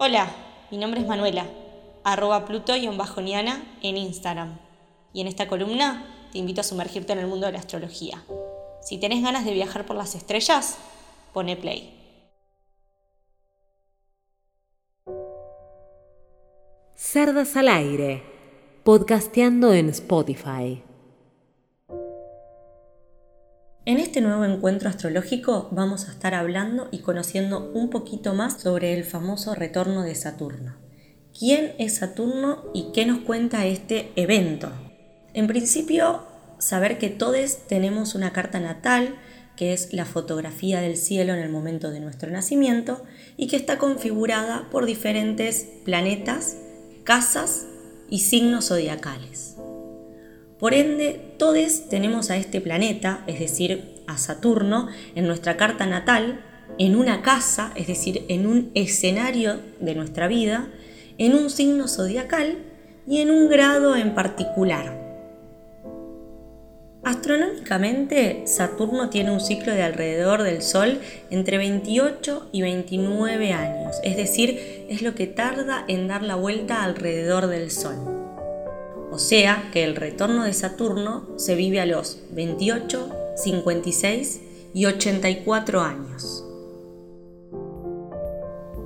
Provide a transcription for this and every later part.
Hola, mi nombre es Manuela, arroba pluto-niana en Instagram. Y en esta columna te invito a sumergirte en el mundo de la astrología. Si tenés ganas de viajar por las estrellas, pone play. Cerdas al aire, podcasteando en Spotify. Este nuevo encuentro astrológico vamos a estar hablando y conociendo un poquito más sobre el famoso retorno de Saturno. ¿Quién es Saturno y qué nos cuenta este evento? En principio, saber que todos tenemos una carta natal, que es la fotografía del cielo en el momento de nuestro nacimiento, y que está configurada por diferentes planetas, casas y signos zodiacales. Por ende, todos tenemos a este planeta, es decir, a Saturno, en nuestra carta natal, en una casa, es decir, en un escenario de nuestra vida, en un signo zodiacal y en un grado en particular. Astronómicamente, Saturno tiene un ciclo de alrededor del Sol entre 28 y 29 años, es decir, es lo que tarda en dar la vuelta alrededor del Sol. O sea que el retorno de Saturno se vive a los 28, 56 y 84 años.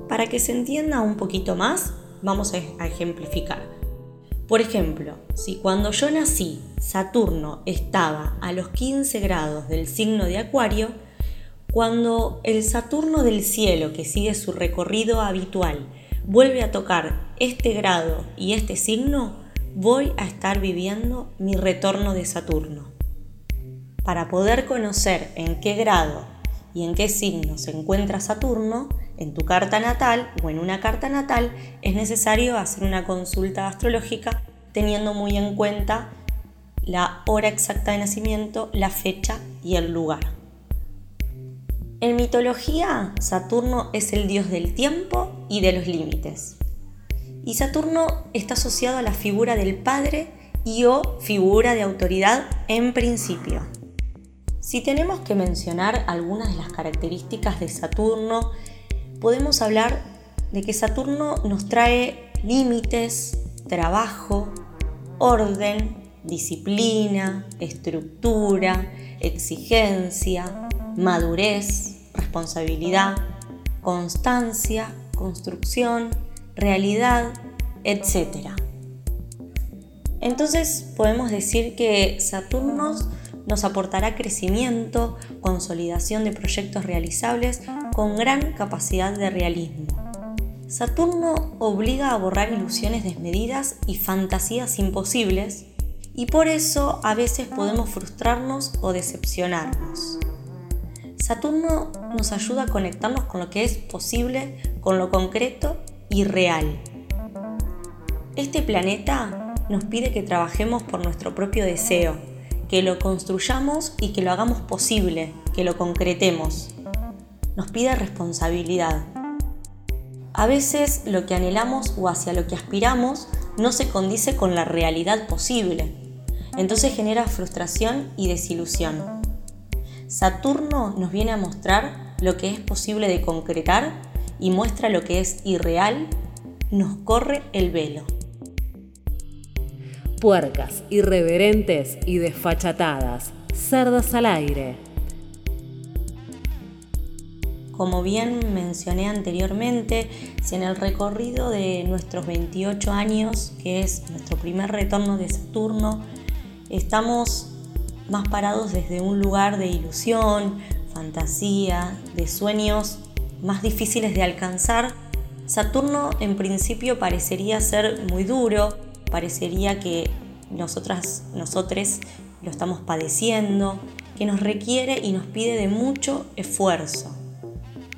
Para que se entienda un poquito más, vamos a ejemplificar. Por ejemplo, si cuando yo nací Saturno estaba a los 15 grados del signo de Acuario, cuando el Saturno del cielo que sigue su recorrido habitual vuelve a tocar este grado y este signo, voy a estar viviendo mi retorno de Saturno. Para poder conocer en qué grado y en qué signo se encuentra Saturno, en tu carta natal o en una carta natal, es necesario hacer una consulta astrológica teniendo muy en cuenta la hora exacta de nacimiento, la fecha y el lugar. En mitología, Saturno es el dios del tiempo y de los límites. Y Saturno está asociado a la figura del padre y o figura de autoridad en principio. Si tenemos que mencionar algunas de las características de Saturno, podemos hablar de que Saturno nos trae límites, trabajo, orden, disciplina, estructura, exigencia, madurez, responsabilidad, constancia, construcción, realidad, etc. Entonces podemos decir que Saturno nos aportará crecimiento, consolidación de proyectos realizables con gran capacidad de realismo. Saturno obliga a borrar ilusiones desmedidas y fantasías imposibles y por eso a veces podemos frustrarnos o decepcionarnos. Saturno nos ayuda a conectarnos con lo que es posible, con lo concreto y real. Este planeta nos pide que trabajemos por nuestro propio deseo, que lo construyamos y que lo hagamos posible, que lo concretemos. Nos pide responsabilidad. A veces lo que anhelamos o hacia lo que aspiramos no se condice con la realidad posible. Entonces genera frustración y desilusión. Saturno nos viene a mostrar lo que es posible de concretar y muestra lo que es irreal, nos corre el velo. Puercas, irreverentes y desfachatadas, cerdas al aire. Como bien mencioné anteriormente, si en el recorrido de nuestros 28 años, que es nuestro primer retorno de Saturno, estamos más parados desde un lugar de ilusión, fantasía, de sueños más difíciles de alcanzar, Saturno en principio parecería ser muy duro, parecería que nosotras, nosotros lo estamos padeciendo, que nos requiere y nos pide de mucho esfuerzo.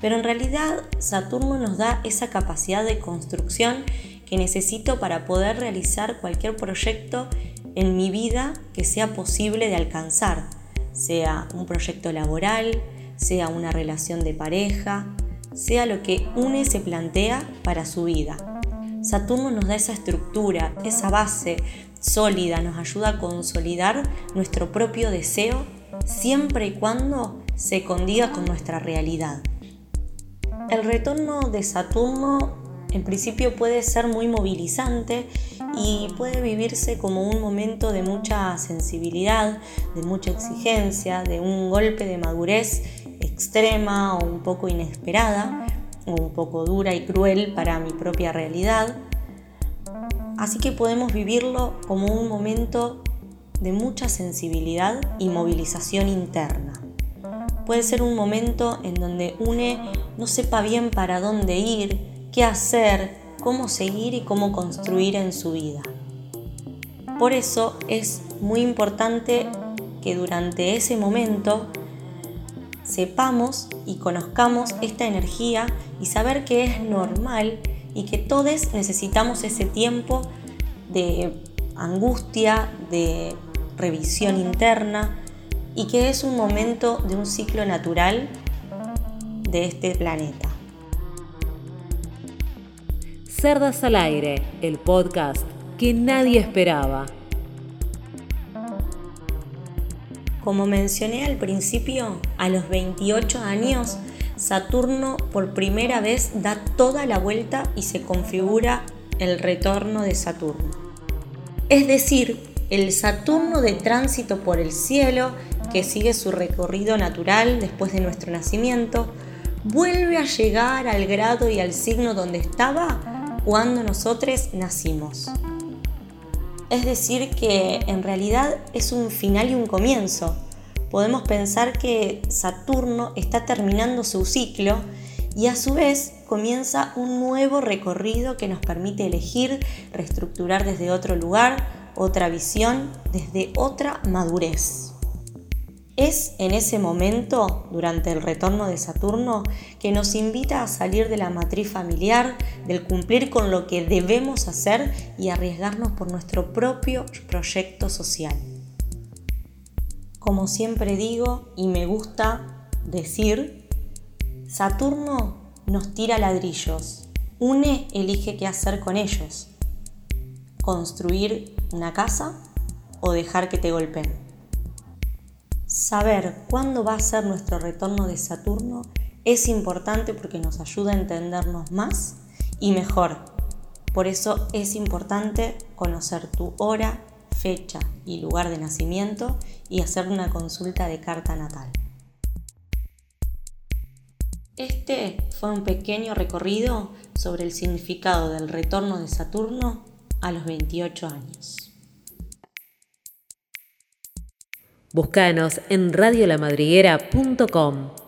Pero en realidad Saturno nos da esa capacidad de construcción que necesito para poder realizar cualquier proyecto en mi vida que sea posible de alcanzar, sea un proyecto laboral, sea una relación de pareja, sea lo que une se plantea para su vida. Saturno nos da esa estructura, esa base sólida, nos ayuda a consolidar nuestro propio deseo siempre y cuando se condiga con nuestra realidad. El retorno de Saturno en principio puede ser muy movilizante y puede vivirse como un momento de mucha sensibilidad, de mucha exigencia, de un golpe de madurez extrema o un poco inesperada, un poco dura y cruel para mi propia realidad. Así que podemos vivirlo como un momento de mucha sensibilidad y movilización interna. Puede ser un momento en donde une no sepa bien para dónde ir, qué hacer, cómo seguir y cómo construir en su vida. Por eso es muy importante que durante ese momento sepamos y conozcamos esta energía y saber que es normal y que todos necesitamos ese tiempo de angustia, de revisión interna y que es un momento de un ciclo natural de este planeta. Cerdas al aire, el podcast que nadie esperaba. Como mencioné al principio, a los 28 años, Saturno por primera vez da toda la vuelta y se configura el retorno de Saturno. Es decir, el Saturno de tránsito por el cielo, que sigue su recorrido natural después de nuestro nacimiento, vuelve a llegar al grado y al signo donde estaba cuando nosotros nacimos. Es decir, que en realidad es un final y un comienzo. Podemos pensar que Saturno está terminando su ciclo y a su vez comienza un nuevo recorrido que nos permite elegir, reestructurar desde otro lugar, otra visión, desde otra madurez. Es en ese momento, durante el retorno de Saturno, que nos invita a salir de la matriz familiar, del cumplir con lo que debemos hacer y arriesgarnos por nuestro propio proyecto social. Como siempre digo y me gusta decir, Saturno nos tira ladrillos, une elige qué hacer con ellos, construir una casa o dejar que te golpeen. Saber cuándo va a ser nuestro retorno de Saturno es importante porque nos ayuda a entendernos más y mejor. Por eso es importante conocer tu hora, fecha y lugar de nacimiento y hacer una consulta de carta natal. Este fue un pequeño recorrido sobre el significado del retorno de Saturno a los 28 años. Búscanos en radiolamadriguera.com.